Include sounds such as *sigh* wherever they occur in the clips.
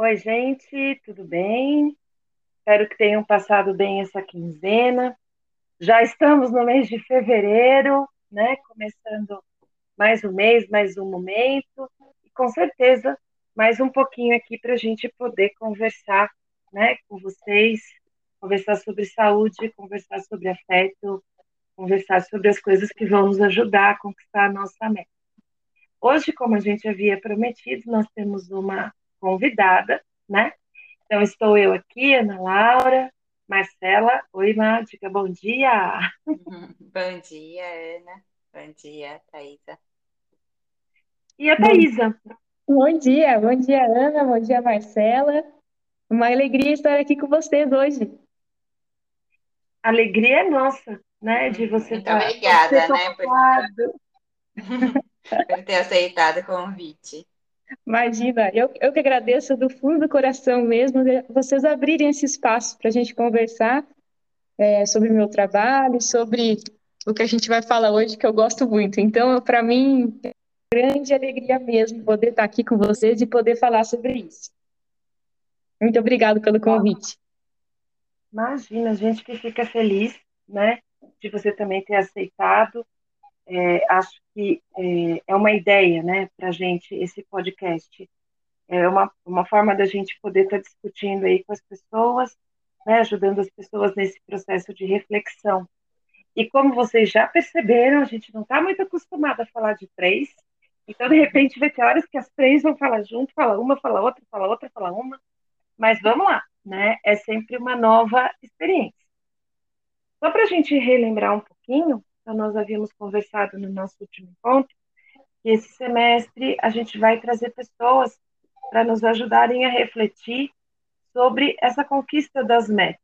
Oi, gente, tudo bem? Espero que tenham passado bem essa quinzena. Já estamos no mês de fevereiro, né? Começando mais um mês, mais um momento, e com certeza mais um pouquinho aqui para a gente poder conversar, né, com vocês, conversar sobre saúde, conversar sobre afeto, conversar sobre as coisas que vão nos ajudar a conquistar a nossa meta. Hoje, como a gente havia prometido, nós temos uma convidada, né? Então, estou eu aqui, Ana Laura, Marcela. Oi, Má, diga bom dia. *laughs* Bom dia, Ana. Bom dia, Thaisa. E a Thaisa? Bom dia, bom dia, Ana, bom dia, Marcela. Uma alegria estar aqui com vocês hoje. A alegria é nossa, né, de você Muito estar obrigada, você né, por, *laughs* por ter aceitado o convite. Imagina, eu, eu que agradeço do fundo do coração mesmo de vocês abrirem esse espaço para a gente conversar é, sobre o meu trabalho, sobre o que a gente vai falar hoje, que eu gosto muito. Então, para mim, é uma grande alegria mesmo poder estar aqui com vocês e poder falar sobre isso. Muito obrigado pelo convite. Imagina, a gente que fica feliz, né, de você também ter aceitado. É, acho que é, é uma ideia, né, para a gente esse podcast. É uma, uma forma da gente poder estar discutindo aí com as pessoas, né, ajudando as pessoas nesse processo de reflexão. E como vocês já perceberam, a gente não está muito acostumado a falar de três, então de repente vai ter horas que as três vão falar junto, fala uma, fala outra, fala outra, fala uma, mas vamos lá, né? É sempre uma nova experiência. Só para a gente relembrar um pouquinho, então nós havíamos conversado no nosso último encontro, que esse semestre a gente vai trazer pessoas para nos ajudarem a refletir sobre essa conquista das metas,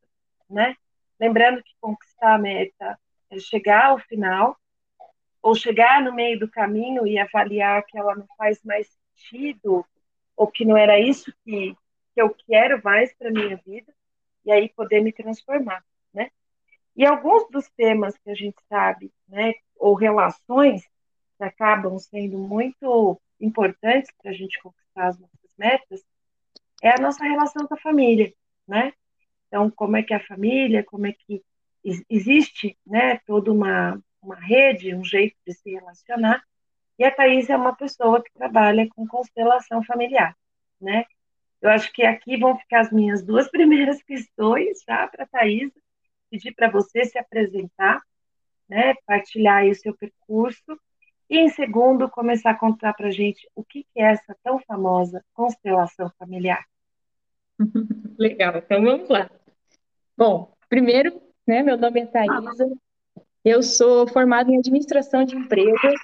né? Lembrando que conquistar a meta é chegar ao final, ou chegar no meio do caminho e avaliar que ela não faz mais sentido, ou que não era isso que, que eu quero mais para minha vida, e aí poder me transformar, né? E alguns dos temas que a gente sabe, né, ou relações que acabam sendo muito importantes para a gente conquistar as nossas metas, é a nossa relação com a família, né? Então, como é que é a família, como é que existe, né, toda uma, uma rede, um jeito de se relacionar, e a Thais é uma pessoa que trabalha com constelação familiar, né? Eu acho que aqui vão ficar as minhas duas *laughs* primeiras questões, tá, para a Thais, pedir para você se apresentar, né, partilhar aí o seu percurso, e em segundo, começar a contar para a gente o que, que é essa tão famosa constelação familiar. *laughs* Legal, então vamos lá. Bom, primeiro, né, meu nome é Thaisa, eu sou formada em administração de empresas,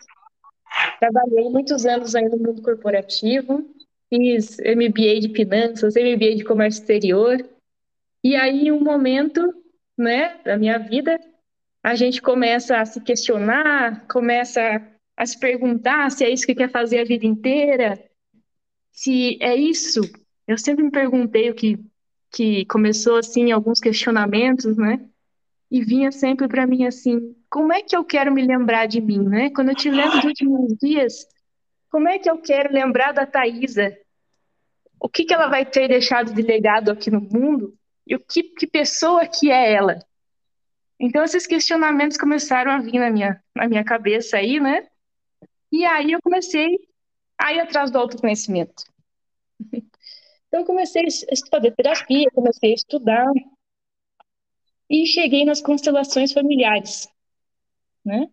trabalhei muitos anos aí no mundo corporativo, fiz MBA de finanças, MBA de comércio exterior, e aí, em um momento, né, da minha vida, a gente começa a se questionar, começa a se perguntar se é isso que quer fazer a vida inteira, se é isso. Eu sempre me perguntei o que que começou assim alguns questionamentos, né? E vinha sempre para mim assim, como é que eu quero me lembrar de mim, né? Quando eu te lembro dos últimos dias, como é que eu quero lembrar da Thaisa? O que que ela vai ter deixado de legado aqui no mundo? E o que, que pessoa que é ela? Então esses questionamentos começaram a vir na minha, na minha cabeça aí, né? E aí eu comecei a ir atrás do autoconhecimento. *laughs* Então eu comecei a fazer terapia, comecei a estudar e cheguei nas constelações familiares, né?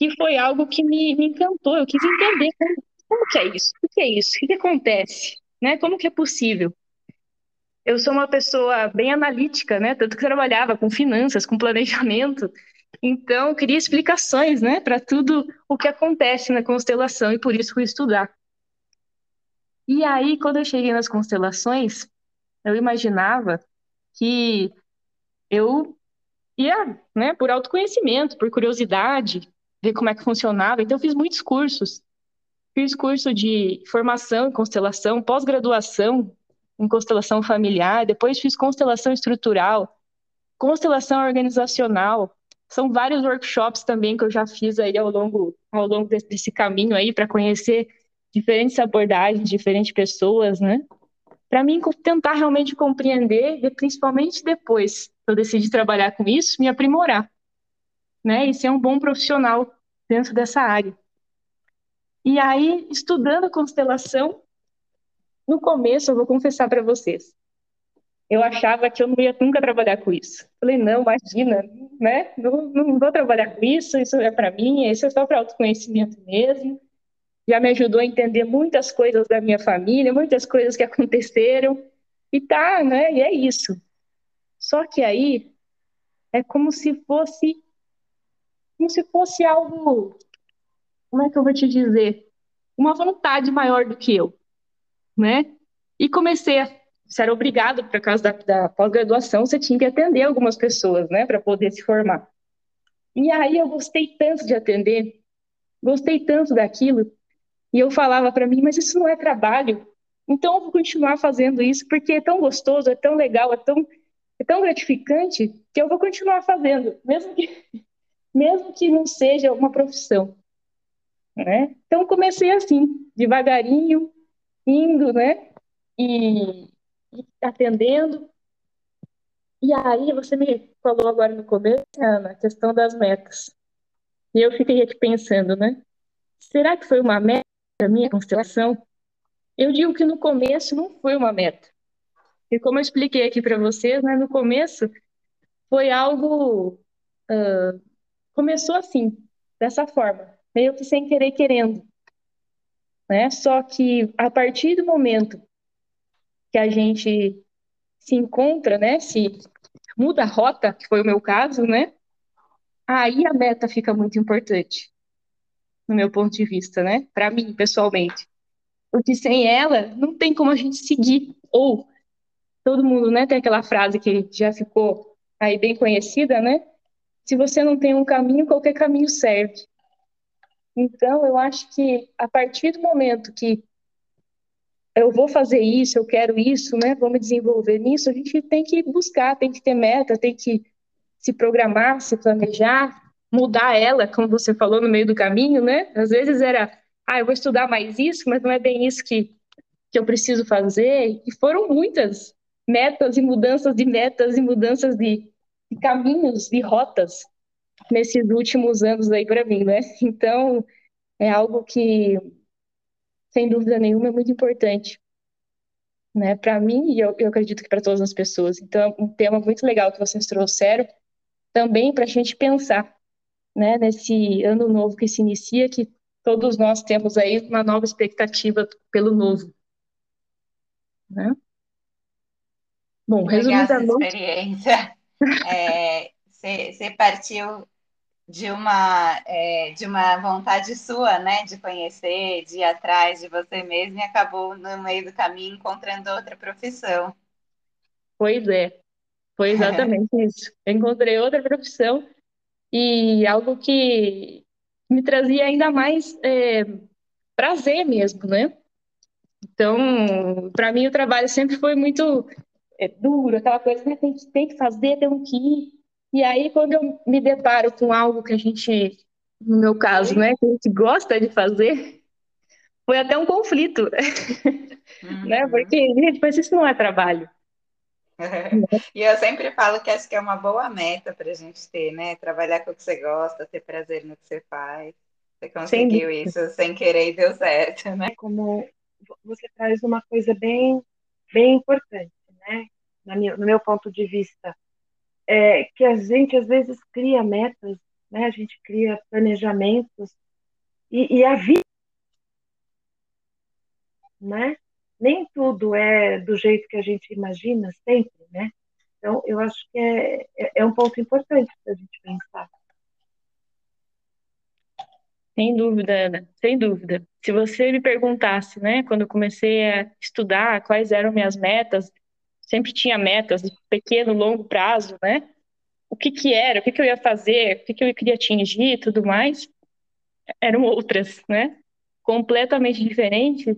Que foi algo que me, me encantou. Eu quis entender como, como que é isso, o que é isso, o que, que acontece, né? Como que é possível? Eu sou uma pessoa bem analítica, né? Tanto que trabalhava com finanças, com planejamento. Então, eu queria explicações, né, para tudo o que acontece na constelação e por isso fui estudar. E aí, quando eu cheguei nas constelações, eu imaginava que eu ia, né, por autoconhecimento, por curiosidade, ver como é que funcionava. Então, eu fiz muitos cursos. Fiz curso de formação em constelação, pós-graduação, em constelação familiar, depois fiz constelação estrutural, constelação organizacional. São vários workshops também que eu já fiz aí ao longo, ao longo desse, caminho aí para conhecer diferentes abordagens, diferentes pessoas, né? Para mim tentar realmente compreender e principalmente depois eu decidi trabalhar com isso, me aprimorar, né? E ser um bom profissional dentro dessa área. E aí, estudando constelação, no começo, eu vou confessar para vocês, eu achava que eu não ia nunca trabalhar com isso. Falei, não, imagina, né? Não, não vou trabalhar com isso, isso é para mim, isso é só para autoconhecimento mesmo. Já me ajudou a entender muitas coisas da minha família, muitas coisas que aconteceram. E tá, né? E é isso. Só que aí é como se fosse como se fosse algo como é que eu vou te dizer? Uma vontade maior do que eu, né? E comecei a você era obrigado, por causa da, da pós-graduação, você tinha que atender algumas pessoas, né, para poder se formar. E aí eu gostei tanto de atender, gostei tanto daquilo, e eu falava para mim, mas isso não é trabalho, então eu vou continuar fazendo isso porque é tão gostoso, é tão legal, é tão, é tão gratificante que eu vou continuar fazendo, mesmo que, mesmo que não seja uma profissão. Né? Então comecei assim, devagarinho, indo, né? E, atendendo. E aí você me falou agora no começo, Ana, a questão das metas. E eu fiquei aqui pensando, né? Será que foi uma meta a minha constelação? Eu digo que no começo não foi uma meta. E como eu expliquei aqui para vocês, né, no começo foi algo. Uh, começou assim, dessa forma, meio que sem querer querendo. Né? Só que a partir do momento que a gente se encontra, né? Se muda a rota, que foi o meu caso, né? Aí a meta fica muito importante, no meu ponto de vista, né? Para mim, pessoalmente. Porque sem ela, não tem como a gente seguir. Ou, todo mundo, né? Tem aquela frase que já ficou aí bem conhecida, né? Se você não tem um caminho, qualquer caminho serve. Então, eu acho que a partir do momento que eu vou fazer isso, eu quero isso, né? Vou me desenvolver nisso. A gente tem que buscar, tem que ter meta, tem que se programar, se planejar, mudar ela, como você falou no meio do caminho, né? Às vezes era, ah, eu vou estudar mais isso, mas não é bem isso que, que eu preciso fazer. E foram muitas metas e mudanças de metas e mudanças de, de caminhos, de rotas nesses últimos anos aí para mim, né? *laughs* Então, é algo que sem dúvida nenhuma, é muito importante. Né, para mim, e eu, eu acredito que para todas as pessoas. Então, é um tema muito legal que vocês trouxeram, também para a gente pensar né, nesse ano novo que se inicia, que todos nós temos aí uma nova expectativa pelo novo. Né? Bom, resumidamente... experiência. Você é, partiu de uma, é, de uma vontade sua, né, de conhecer, de ir atrás de você mesmo e acabou no meio do caminho encontrando outra profissão. Pois é, foi *laughs* exatamente isso. Eu encontrei outra profissão e algo que me trazia ainda mais é, prazer mesmo, né? Então, para mim o trabalho sempre foi muito é, duro, aquela coisa, né, tem, que, tem que fazer, tem que ir. E aí, quando eu me deparo com algo que a gente, no meu caso, né, que a gente gosta de fazer, foi até um conflito, *laughs* uhum. né? Porque, gente, mas isso não é trabalho. *laughs* e eu sempre falo que acho que é uma boa meta para a gente ter, né? Trabalhar com o que você gosta, ter prazer no que você faz. Você conseguiu sem isso sem querer e deu certo, né? Como você traz uma coisa bem, bem importante, né? No meu ponto de vista, é, que a gente às vezes cria metas, né? A gente cria planejamentos e, e a vida, né? Nem tudo é do jeito que a gente imagina sempre, né? Então, eu acho que é, é, é um ponto importante para a gente pensar. Sem dúvida, Ana, sem dúvida. Se você me perguntasse, né, quando eu comecei a estudar quais eram minhas metas, sempre tinha metas de pequeno, longo prazo, né? O que que era, o que que eu ia fazer, o que que eu queria atingir e tudo mais, eram outras, né? Completamente diferentes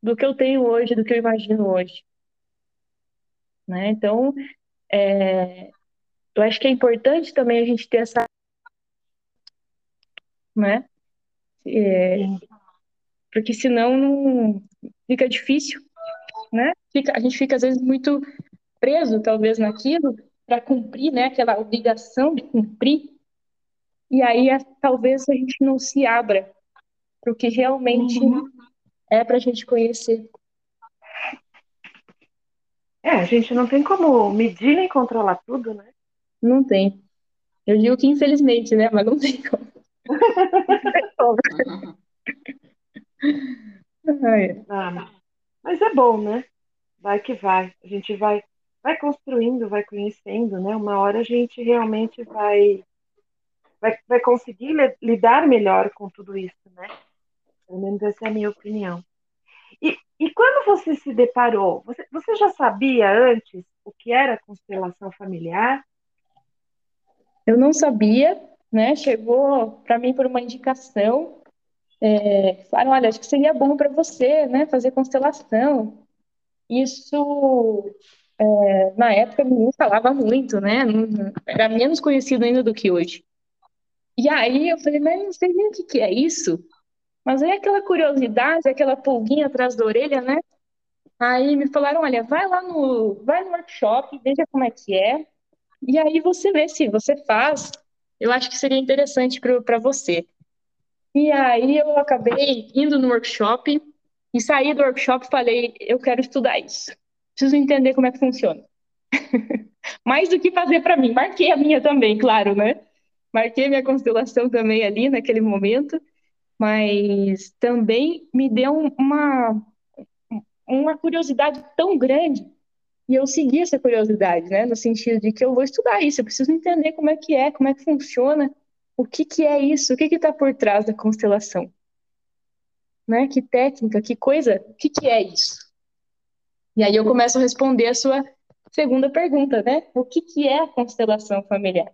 do que eu tenho hoje, do que eu imagino hoje. né? Então, é, eu acho que é importante também a gente ter essa, né? É, porque senão não fica difícil, né? Fica, a gente fica às vezes muito preso, talvez, naquilo para cumprir, né? Aquela obrigação de cumprir. E aí, talvez a gente não se abra para o que realmente uhum. é para a gente conhecer. É, a gente não tem como medir nem controlar tudo, né? Não tem. Eu digo que infelizmente, né? Mas não tem como. *laughs* *laughs* ah, mas é bom, né? Vai que vai. A gente vai, vai construindo, vai conhecendo, né? Uma hora a gente realmente vai, vai, vai conseguir lidar melhor com tudo isso, né? Pelo menos essa é a minha opinião. E, e quando você se deparou, você, você já sabia antes o que era constelação familiar? Eu não sabia, né? Chegou para mim por uma indicação. É, falaram, olha, acho que seria bom para você, né? Fazer constelação. Isso, é, na época, ninguém falava muito, né? Era menos conhecido ainda do que hoje. E aí eu falei, mas não sei nem o que, é isso. Mas aí aquela curiosidade, aquela pulguinha atrás da orelha, né? Aí me falaram, olha, vai lá no, vai no workshop, veja como é que é. E aí você vê se você faz. Eu acho que seria interessante para você. E aí eu acabei indo no workshop e saí do workshop e falei, eu quero estudar isso. Preciso entender como é que funciona. *laughs* Mais do que fazer para mim. Marquei a minha também, claro, né? Marquei minha constelação também ali naquele momento, mas também me deu uma uma curiosidade tão grande e eu segui essa curiosidade, né? No sentido de que eu vou estudar isso, eu preciso entender como é que é, como é que funciona, o que que é isso, o que que está por trás da constelação, né? Que técnica, que coisa, o que que é isso? E aí eu começo a responder a sua segunda pergunta, né? O que que é a constelação familiar?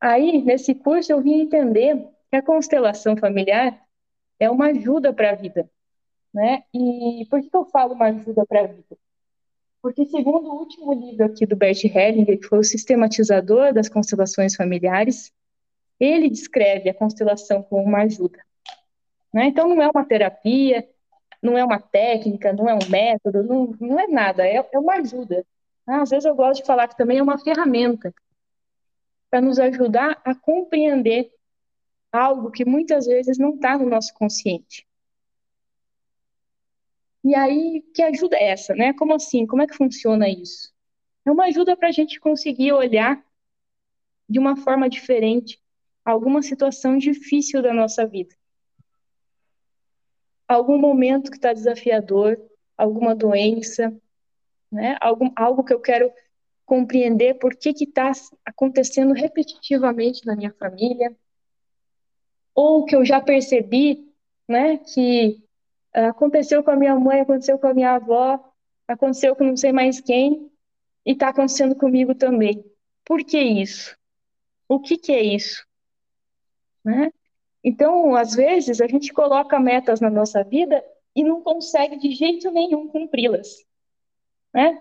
Aí, nesse curso, eu vim entender que a constelação familiar é uma ajuda para a vida, né? E por que eu falo uma ajuda para a vida? Porque, segundo o último livro aqui do Bert Hellinger, que foi o sistematizador das constelações familiares, ele descreve a constelação como uma ajuda. Né? Então, não é uma terapia, não é uma técnica, não é um método, não, não é nada, é, é uma ajuda. Ah, às vezes eu gosto de falar que também é uma ferramenta para nos ajudar a compreender algo que muitas vezes não está no nosso consciente. E aí, que ajuda é essa, né? Como assim? Como é que funciona isso? É uma ajuda para a gente conseguir olhar de uma forma diferente alguma situação difícil da nossa vida. Algum momento que está desafiador, alguma doença, né? Algum, algo que eu quero compreender por que está acontecendo repetitivamente na minha família, ou que eu já percebi, né, que Aconteceu com a minha mãe, aconteceu com a minha avó, aconteceu com não sei mais quem, e está acontecendo comigo também. Por que isso? O que, que é isso? Né? Então, às vezes, a gente coloca metas na nossa vida e não consegue de jeito nenhum cumpri-las. Né?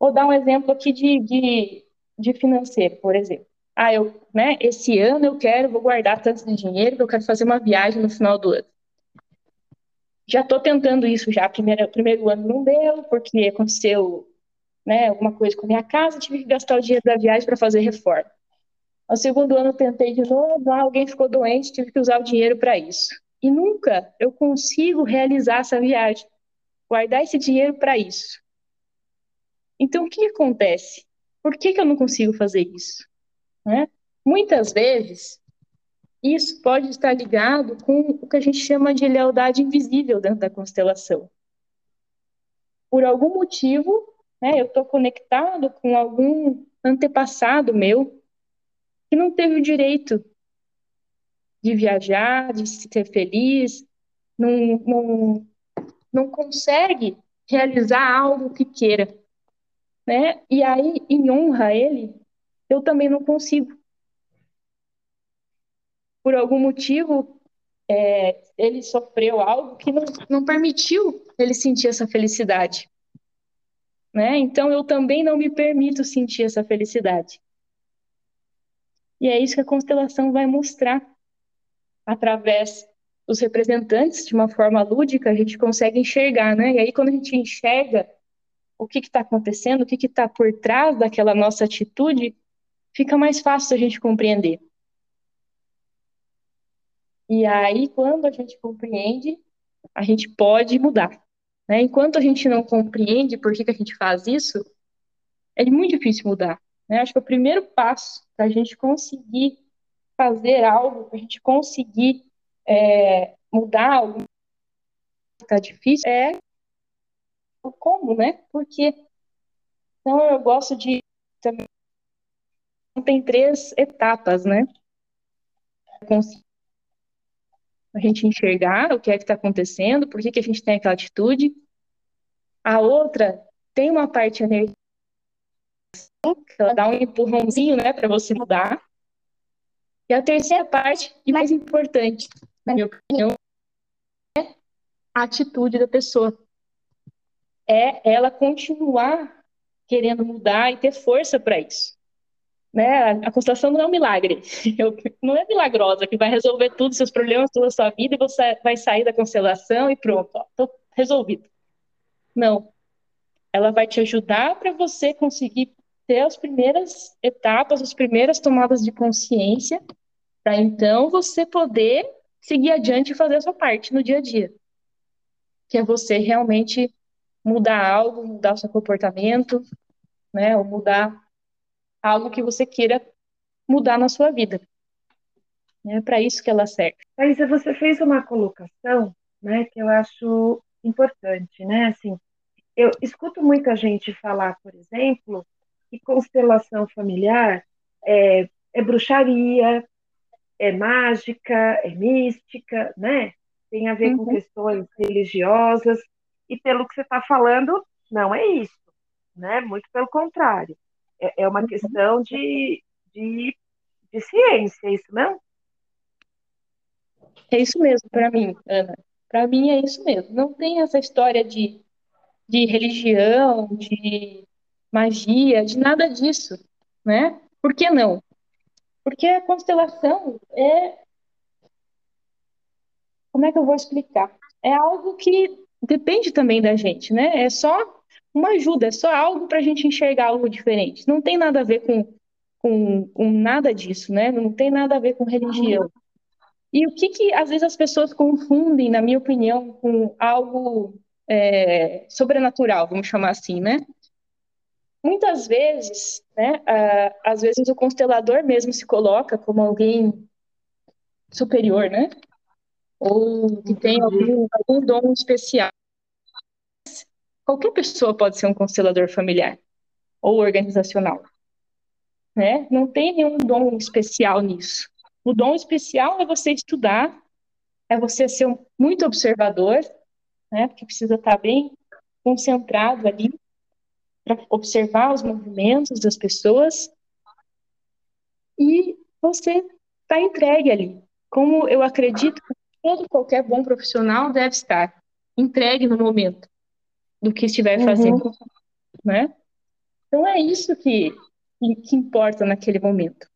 Vou dar um exemplo aqui de, de, de financeiro, por exemplo. Ah, eu, né, esse ano eu quero, vou guardar tanto de dinheiro que eu quero fazer uma viagem no final do ano já estou tentando isso já. Primeiro, primeiro ano não deu, porque aconteceu né, alguma coisa com a minha casa, tive que gastar o dinheiro da viagem para fazer reforma. No segundo ano tentei de novo, ah, alguém ficou doente, tive que usar o dinheiro para isso. E nunca eu consigo realizar essa viagem, guardar esse dinheiro para isso. Então, o que acontece? Por que, que eu não consigo fazer isso? Né? Muitas vezes, isso pode estar ligado com o que a gente chama de lealdade invisível dentro da constelação. Por algum motivo, né, eu estou conectado com algum antepassado meu que não teve o direito de viajar, de ser feliz, não, não, não consegue realizar algo que queira. Né? E aí, em honra a ele, eu também não consigo por algum motivo, é, ele sofreu algo que não, não permitiu ele sentir essa felicidade. né? Então eu também não me permito sentir essa felicidade. E é isso que a constelação vai mostrar através dos representantes de uma forma lúdica, a gente consegue enxergar, né? E aí quando a gente enxerga o que está acontecendo, o que está por trás daquela nossa atitude, fica mais fácil a gente compreender. E aí, quando a gente compreende, a gente pode mudar. Né? Enquanto a gente não compreende por que, que a gente faz isso, é muito difícil mudar. Né? Acho que o primeiro passo para a gente conseguir fazer algo, para a gente conseguir é, mudar algo que está difícil, é o como, né? Porque então eu gosto de também tem três etapas, né? A gente enxergar o que é que está acontecendo, por que, que a gente tem aquela atitude. A outra tem uma parte energética, ela dá um empurrãozinho, né, para você mudar. E a terceira parte, e mais importante, na minha opinião, é a atitude da pessoa é ela continuar querendo mudar e ter força para isso. Né? A constelação não é um milagre, *laughs* não é milagrosa que vai resolver os seus problemas, toda a sua vida e você vai sair da constelação e pronto, estou resolvido. Não. Ela vai te ajudar para você conseguir ter as primeiras etapas, as primeiras tomadas de consciência, para então você poder seguir adiante e fazer a sua parte no dia a dia. Que é você realmente mudar algo, mudar o seu comportamento, né? Ou mudar algo que você queira mudar na sua vida. É para isso que ela serve. Thaisa, você fez uma colocação, né, que eu acho importante, né? Assim, eu escuto muita gente falar, por exemplo, que constelação familiar é, é bruxaria, é mágica, é mística, né? Tem a ver uhum. com questões religiosas. E pelo que você está falando, não é isso, né? Muito pelo contrário. É, é uma uhum. questão de, de, de ciência, é isso não? É isso mesmo para mim, Ana. Para mim é isso mesmo. Não tem essa história de, de religião, de magia, de nada disso, né? Por que não? Porque a constelação é. Como é que eu vou explicar? É algo que depende também da gente, né? É só uma ajuda, é só algo para a gente enxergar algo diferente. Não tem nada a ver com, com, com, nada disso, né? Não tem nada a ver com religião. E o que, que às vezes as pessoas confundem, na minha opinião, com algo é, sobrenatural, vamos chamar assim, né? Muitas vezes, né, às vezes o constelador mesmo se coloca como alguém superior, né? ou que tem algum, algum dom especial. Qualquer pessoa pode ser um constelador familiar ou organizacional. Né? Não tem nenhum dom especial nisso. O dom especial é você estudar, é você ser muito observador, né? porque precisa estar bem concentrado ali para observar os movimentos das pessoas e você está entregue ali. Como eu acredito que todo qualquer bom profissional deve estar entregue no momento do que estiver uhum. fazendo, uhum. né? Então é isso que, que importa naquele momento.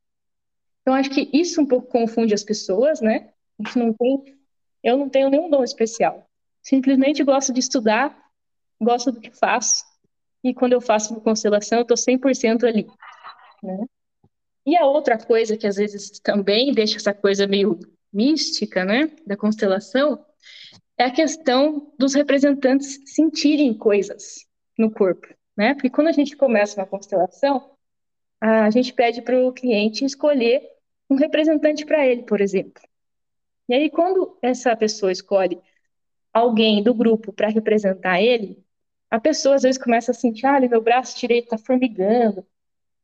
Então acho que isso um pouco confunde as pessoas, né? A gente não tem, eu não tenho nenhum dom especial. Simplesmente gosto de estudar, gosto do que faço e quando eu faço uma constelação eu estou 100% ali, né? E a outra coisa que às vezes também deixa essa coisa meio mística, né, da constelação, é a questão dos representantes sentirem coisas no corpo, né? Porque quando a gente começa uma constelação, a gente pede para o cliente escolher um representante para ele, por exemplo. E aí, quando essa pessoa escolhe alguém do grupo para representar ele, a pessoa às vezes começa a sentir, ah, meu braço direito está formigando,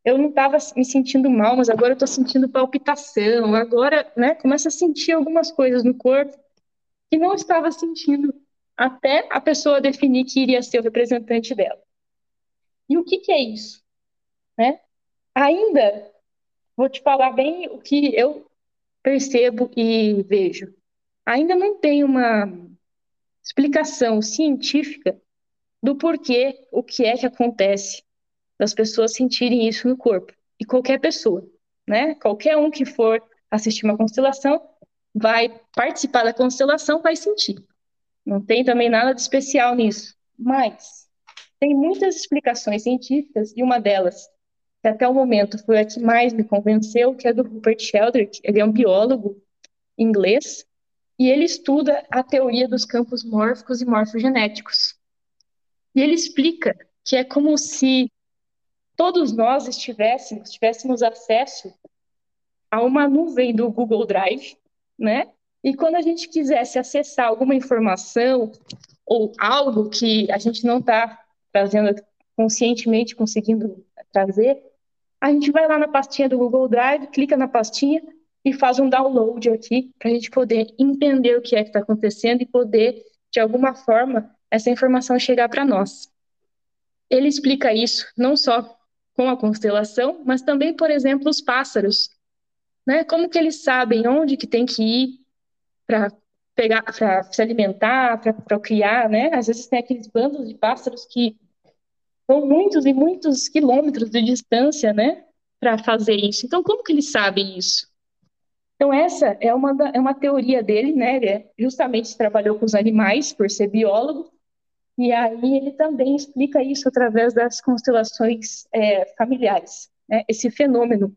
eu não estava me sentindo mal, mas agora eu estou sentindo palpitação, agora, né, começa a sentir algumas coisas no corpo que não estava sentindo até a pessoa definir que iria ser o representante dela. E o que, que é isso? Né? Ainda vou te falar bem o que eu percebo e vejo. Ainda não tem uma explicação científica do porquê, o que é que acontece das pessoas sentirem isso no corpo. E qualquer pessoa, né? Qualquer um que for assistir uma constelação vai participar da constelação, vai sentir. Não tem também nada de especial nisso. Mas tem muitas explicações científicas e uma delas, que até o momento foi a que mais me convenceu, que é do Rupert Sheldrake. Ele é um biólogo inglês e ele estuda a teoria dos campos mórficos e morfogenéticos. E ele explica que é como se todos nós estivéssemos, tivéssemos acesso a uma nuvem do Google Drive, né? E quando a gente quisesse acessar alguma informação ou algo que a gente não está trazendo conscientemente conseguindo trazer, a gente vai lá na pastinha do Google Drive, clica na pastinha e faz um download aqui para a gente poder entender o que é que está acontecendo e poder, de alguma forma, essa informação chegar para nós. Ele explica isso não só com a constelação, mas também, por exemplo, os pássaros. Né? Como que eles sabem onde que tem que ir para pegar, para se alimentar, para criar, né? Às vezes tem aqueles bandos de pássaros que vão muitos e muitos quilômetros de distância, né, para fazer isso. Então, como que eles sabem isso? Então, essa é uma, é uma teoria dele, né? Ele é, justamente trabalhou com os animais, por ser biólogo, e aí ele também explica isso através das constelações é, familiares, né? esse fenômeno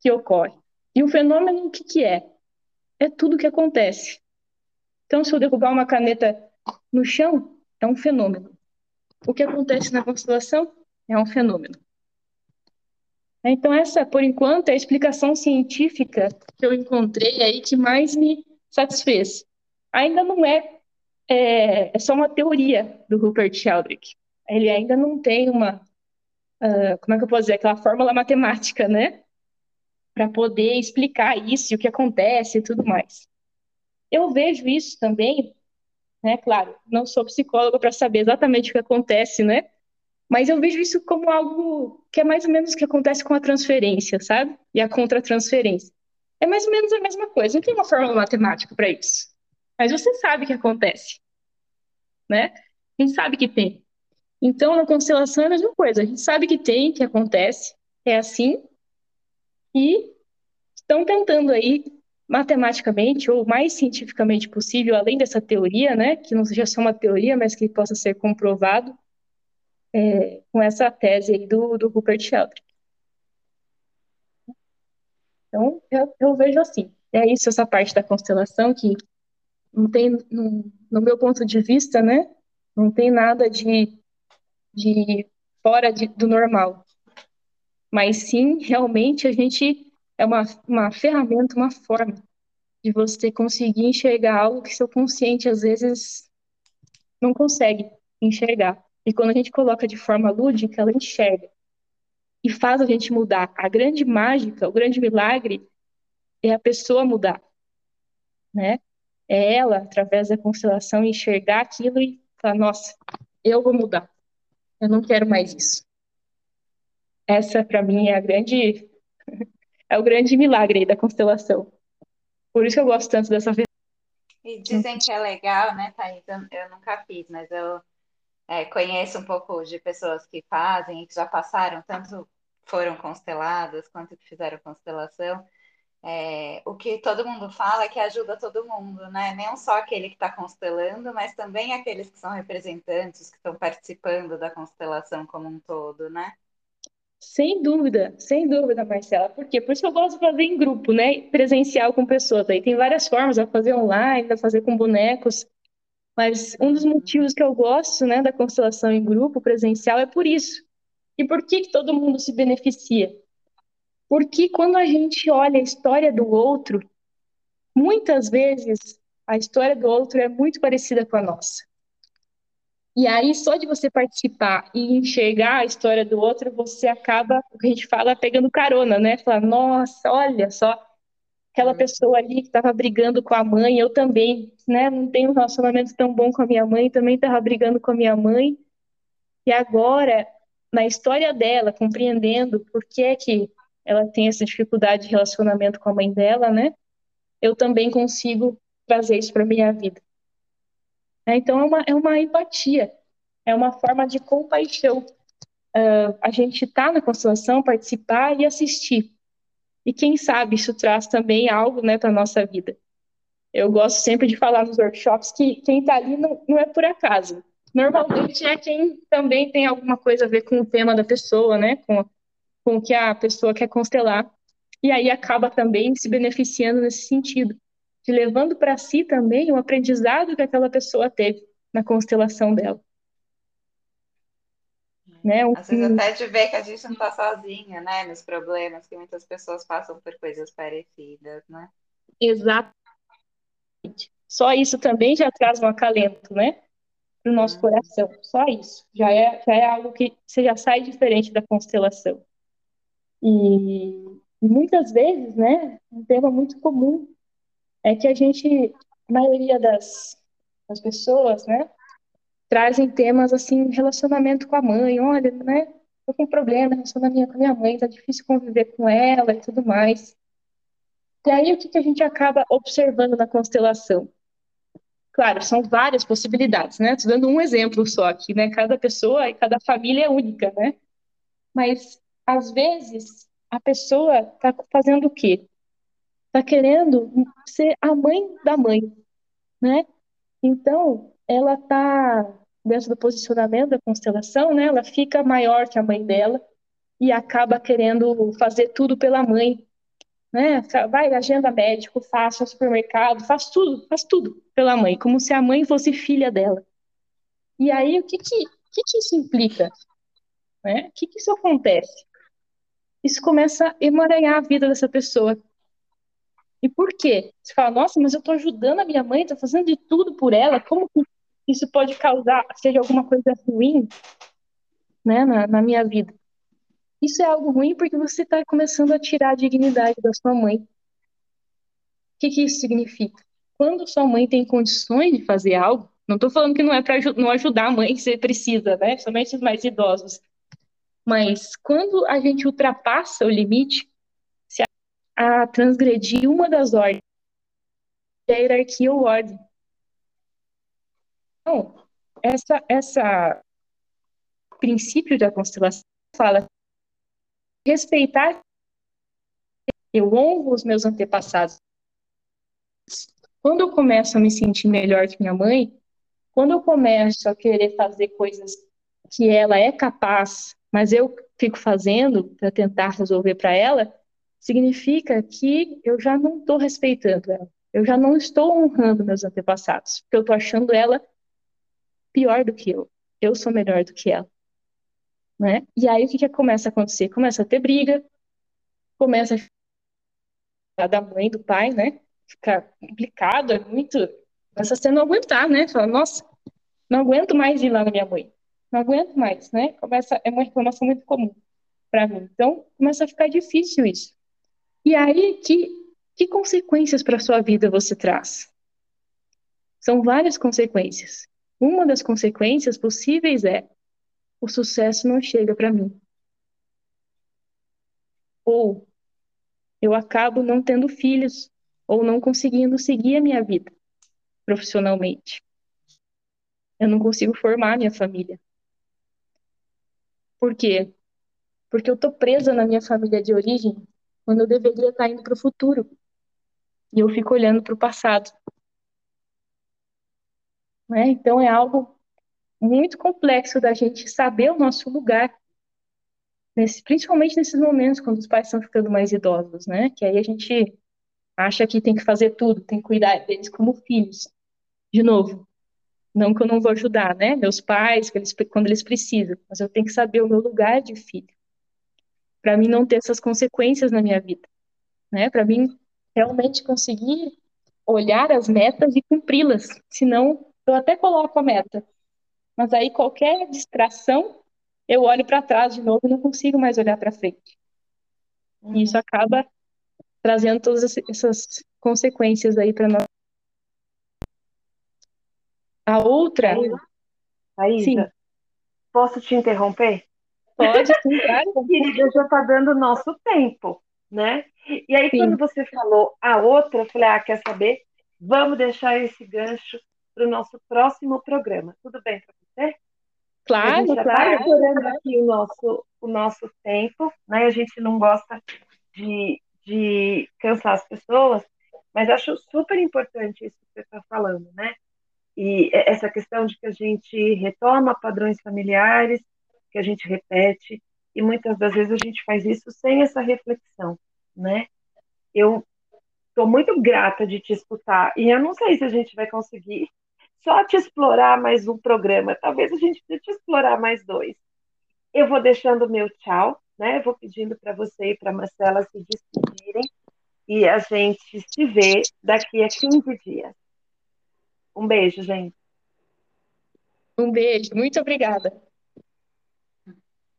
que ocorre. E o fenômeno, o que, que é? É tudo que acontece. Então, se eu derrubar uma caneta no chão, é um fenômeno. O que acontece na constelação é um fenômeno. Então, essa, por enquanto, é a explicação científica que eu encontrei aí que mais me satisfez. Ainda não é, é, é só uma teoria do Rupert Sheldrake. Ele ainda não tem uma, uh, como é que eu posso dizer, aquela fórmula matemática, né? Para poder explicar isso o que acontece e tudo mais. Eu vejo isso também, né? Claro, não sou psicóloga para saber exatamente o que acontece, né? Mas eu vejo isso como algo que é mais ou menos o que acontece com a transferência, sabe? E a contratransferência. É mais ou menos a mesma coisa. Não tem uma fórmula matemática para isso. Mas você sabe que acontece, né? A gente sabe que tem. Então, na constelação é a mesma coisa. A gente sabe que tem, que acontece, é assim. E estão tentando aí, matematicamente ou mais cientificamente possível, além dessa teoria, né? Que não seja só uma teoria, mas que possa ser comprovado, é, com essa tese aí do, do Rupert Sheldrake. Então, eu, eu, vejo assim, é isso, essa parte da constelação que não tem, no, no meu ponto de vista, né, não tem nada de, de fora de, do normal. Mas sim, realmente, a gente é uma, uma ferramenta, uma forma de você conseguir enxergar algo que seu consciente, às vezes, não consegue enxergar. E quando a gente coloca de forma lúdica, ela enxerga e faz a gente mudar. A grande mágica, o grande milagre é a pessoa mudar, né? É ela, através da constelação, enxergar aquilo e falar: nossa, eu vou mudar. Eu não quero mais isso. Essa, para mim, é a grande *laughs* é o grande milagre da constelação. Por isso que eu gosto tanto dessa E dizem que é legal, né, Thaís? Eu nunca fiz, mas eu é, conheço um pouco de pessoas que fazem e que já passaram, tanto foram consteladas quanto que fizeram constelação. É, o que todo mundo fala é que ajuda todo mundo, né? Não só aquele que está constelando, mas também aqueles que são representantes, que estão participando da constelação como um todo, né? Sem dúvida, sem dúvida, Marcela. Por quê? Por isso eu gosto de fazer em grupo, né? Presencial com pessoas. Aí tem várias formas, a fazer online, a fazer com bonecos. Mas um dos motivos que eu gosto, né, da constelação em grupo presencial é por isso. E por que, que todo mundo se beneficia? Porque quando a gente olha a história do outro, muitas vezes a história do outro é muito parecida com a nossa. E aí, só de você participar e enxergar a história do outro, você acaba, o que a gente fala, pegando carona, né? Falar, nossa, olha só, aquela uhum. pessoa ali que estava brigando com a mãe, eu também, né, não tenho um relacionamento tão bom com a minha mãe, também estava brigando com a minha mãe. E agora, na história dela, compreendendo por que é que ela tem essa dificuldade de relacionamento com a mãe dela, né? Eu também consigo trazer isso para minha vida. É, então é uma, é uma empatia. é uma forma de compaixão. Uh, a gente está na constelação, participar e assistir. E quem sabe isso traz também algo né, para a nossa vida. Eu gosto sempre de falar nos workshops que quem está ali não, não é por acaso. Normalmente é quem também tem alguma coisa a ver com o tema da pessoa, né? Com, com o que a pessoa quer constelar. E aí acaba também se beneficiando nesse sentido, de levando para si também o aprendizado que aquela pessoa teve na constelação dela. Né? Um... Às vezes até de ver que a gente não está sozinha, né? Nos problemas, que muitas pessoas passam por coisas parecidas, né? Exatamente. Só isso também já traz um acalento, né? Para o nosso uhum. coração. Só isso. Já é, já é algo que você já sai diferente da constelação. E muitas vezes, né? Um tema muito comum é que a gente, a maioria das, das pessoas, né? Trazem temas assim, relacionamento com a mãe, olha, né? Tô com problema relacionamento com a minha mãe, tá difícil conviver com ela e tudo mais. E aí o que, que a gente acaba observando na constelação? Claro, são várias possibilidades, né? Estou dando um exemplo só aqui, né? Cada pessoa e cada família é única, né? Mas às vezes a pessoa está fazendo o quê? Está querendo ser a mãe da mãe, né? Então, ela está dentro do posicionamento da constelação, né? Ela fica maior que a mãe dela e acaba querendo fazer tudo pela mãe, né? Vai agenda médico, no supermercado, faz tudo, faz tudo pela mãe, como se a mãe fosse filha dela. E aí o que que, que, que isso implica? Né? O que que isso acontece? Isso começa a emaranhar a vida dessa pessoa. E por quê? Você fala, nossa, mas eu estou ajudando a minha mãe, estou fazendo de tudo por ela, como que isso pode causar, seja alguma coisa ruim, né, na, na minha vida. Isso é algo ruim porque você está começando a tirar a dignidade da sua mãe. O que, que isso significa? Quando sua mãe tem condições de fazer algo, não estou falando que não é para não ajudar a mãe se precisa, né? Somente os mais idosos. Mas quando a gente ultrapassa o limite, se a, a transgredir uma das ordens, a hierarquia ou ordem. Então, essa, essa princípio da constelação fala respeitar. Eu honro os meus antepassados. Quando eu começo a me sentir melhor que minha mãe, quando eu começo a querer fazer coisas que ela é capaz, mas eu fico fazendo para tentar resolver para ela, significa que eu já não estou respeitando ela. Eu já não estou honrando meus antepassados, porque eu estou achando ela pior do que eu. Eu sou melhor do que ela. Né? E aí o que, que começa a acontecer? Começa a ter briga, começa a da mãe, do pai, né? Fica complicado, é muito. Começa a ser não aguentar, né? Fala, nossa, não aguento mais ir lá na minha mãe. Não aguento mais, né? Começa, é uma reclamação muito comum para mim. Então, começa a ficar difícil isso. E aí, que, que consequências para sua vida você traz? São várias consequências. Uma das consequências possíveis é o sucesso não chega para mim. Ou eu acabo não tendo filhos, ou não conseguindo seguir a minha vida profissionalmente. Eu não consigo formar minha família. Por quê? Porque eu tô presa na minha família de origem quando eu deveria estar indo para o futuro. E eu fico olhando para o passado. Né? Então é algo muito complexo da gente saber o nosso lugar, nesse, principalmente nesses momentos quando os pais estão ficando mais idosos, né? Que aí a gente acha que tem que fazer tudo, tem que cuidar deles como filhos. De novo, não que eu não vou ajudar, né? Meus pais, quando eles precisam, mas eu tenho que saber o meu lugar de filho, para mim não ter essas consequências na minha vida, né? Para mim realmente conseguir olhar as metas e cumpri-las, senão eu até coloco a meta, mas aí qualquer distração, eu olho para trás de novo e não consigo mais olhar para frente. Uhum. E isso acaba trazendo todas essas consequências aí para nós. A outra. Aísa, sim. posso te interromper? Pode, sim, claro. *laughs* Querida, já está dando nosso tempo, né? E aí, sim. quando você falou a outra, eu falei, ah, quer saber? Vamos deixar esse gancho para o nosso próximo programa. Tudo bem para você? Claro, a gente já está estourando aqui o nosso, o nosso tempo, né? A gente não gosta de, de cansar as pessoas, mas acho super importante isso que você está falando, né? E essa questão de que a gente retoma padrões familiares, que a gente repete, e muitas das vezes a gente faz isso sem essa reflexão, né? Eu estou muito grata de te escutar, e eu não sei se a gente vai conseguir só te explorar mais um programa, talvez a gente precise te explorar mais dois. Eu vou deixando o meu tchau, né? Eu vou pedindo para você e para Marcela se despedirem, e a gente se vê daqui a 15 dias. Um beijo, gente. Um beijo, muito obrigada.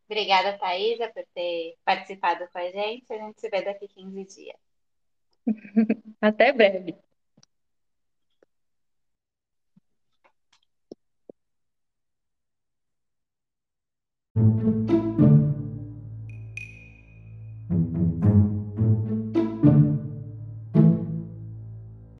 Obrigada, Thaisa, por ter participado com a gente. A gente se vê daqui 15 dias. *laughs* Até breve.